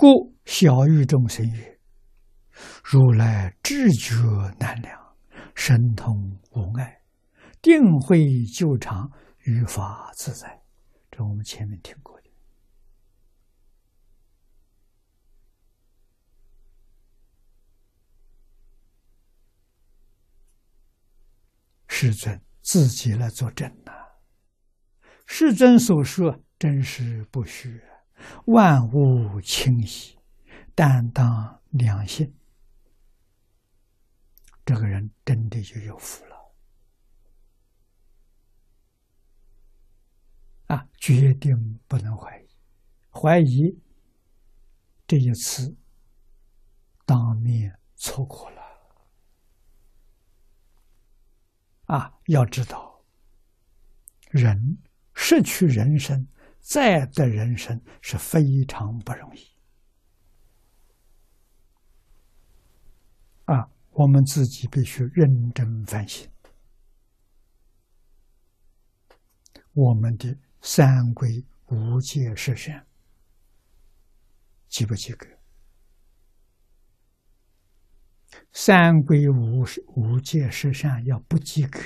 故小欲众生曰：“如来智觉难量，神通无碍，定慧久长，于法自在。”这我们前面听过的。世尊自己来作证呐！世尊所说真实不虚，万物清晰，担当良心，这个人真的就有福了啊！决定不能怀疑，怀疑这一次当面错过了。啊，要知道，人失去人生，再得人生是非常不容易。啊，我们自己必须认真反省，我们的三规五戒十善及不及格？三归五五戒十善要不及格，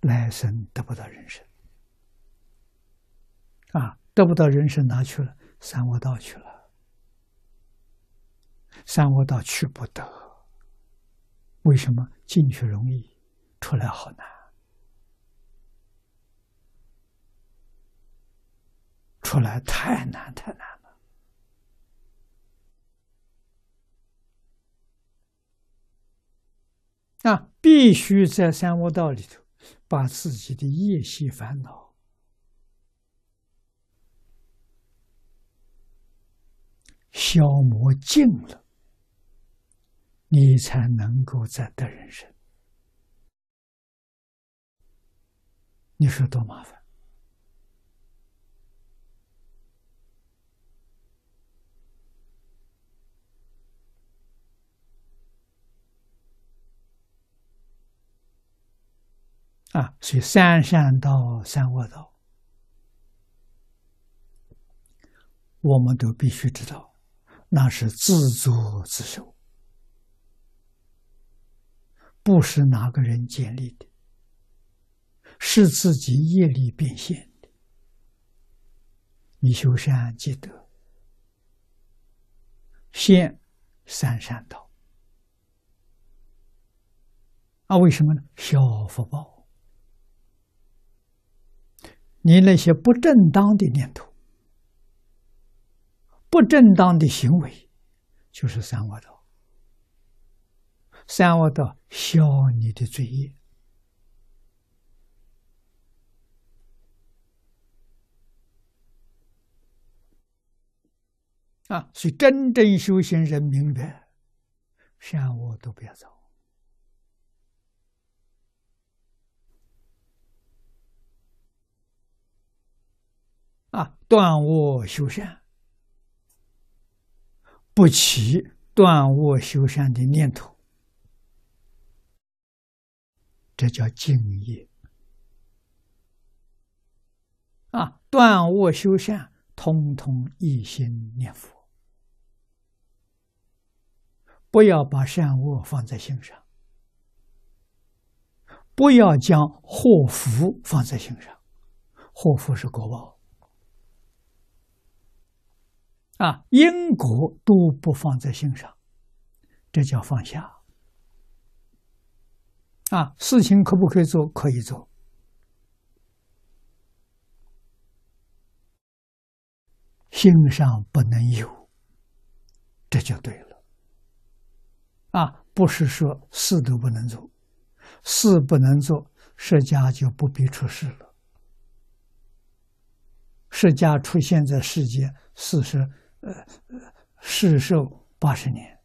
来生得不到人生。得不到人生哪去了？三恶道去了。三恶道去不得，为什么？进去容易，出来好难。出来太难太难。啊，必须在三恶道里头，把自己的业习烦恼消磨尽了，你才能够在得人生。你说多麻烦？啊，所以三善道、三恶道，我们都必须知道，那是自作自受，不是哪个人建立的，是自己业力变现的。你修善积德，现三善道，啊，为什么呢？小福报。你那些不正当的念头、不正当的行为，就是三恶道。三恶道消你的罪业啊！所以真正修行人明白，善恶都不要造。啊，断恶修善，不起断恶修善的念头，这叫敬业。啊，断恶修善，通通一心念佛，不要把善恶放在心上，不要将祸福放在心上，祸福是果报。啊，因果都不放在心上，这叫放下。啊，事情可不可以做？可以做，心上不能有，这就对了。啊，不是说事都不能做，事不能做，释迦就不必出世了。释迦出现在世间四十。呃，世寿八十年，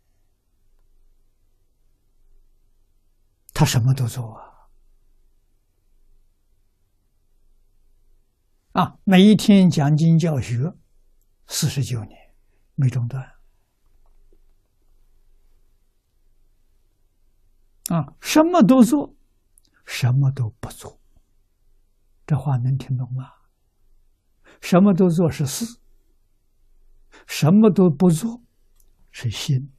他什么都做啊！啊，每一天讲经教学，四十九年没中断。啊，什么都做，什么都不做，这话能听懂吗？什么都做是事。什么都不做，是心。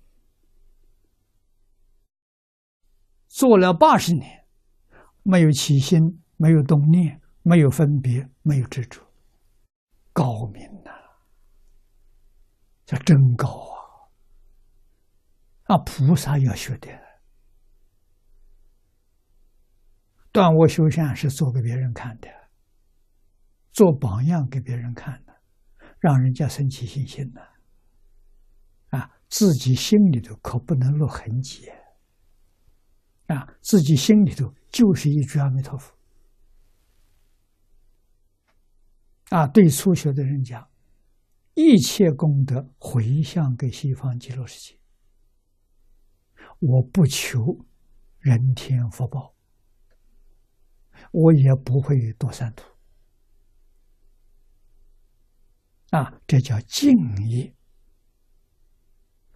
做了八十年，没有起心，没有动念，没有分别，没有执着，高明呐！这真高啊！啊，菩萨要学的。断我修善是做给别人看的，做榜样给别人看的，让人家生起信心呢。啊，自己心里头可不能落痕迹。啊，自己心里头就是一句阿弥陀佛。啊，对初学的人讲，一切功德回向给西方极乐世界，我不求人天福报，我也不会多三途。啊，这叫敬业，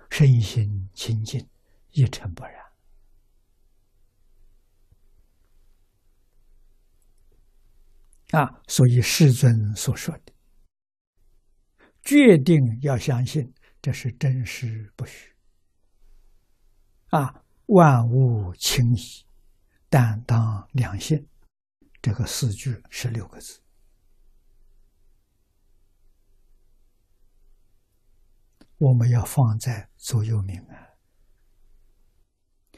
身心清净，一尘不染。啊，所以世尊所说的，决定要相信这是真实不虚。啊，万物清矣，但当良心。这个四句是六个字，我们要放在左右铭啊。